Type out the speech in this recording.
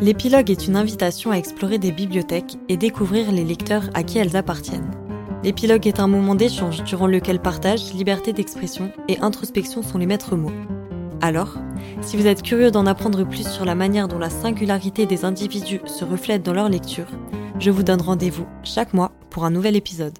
L'épilogue est une invitation à explorer des bibliothèques et découvrir les lecteurs à qui elles appartiennent. L'épilogue est un moment d'échange durant lequel partage, liberté d'expression et introspection sont les maîtres mots. Alors, si vous êtes curieux d'en apprendre plus sur la manière dont la singularité des individus se reflète dans leur lecture, je vous donne rendez-vous chaque mois pour un nouvel épisode.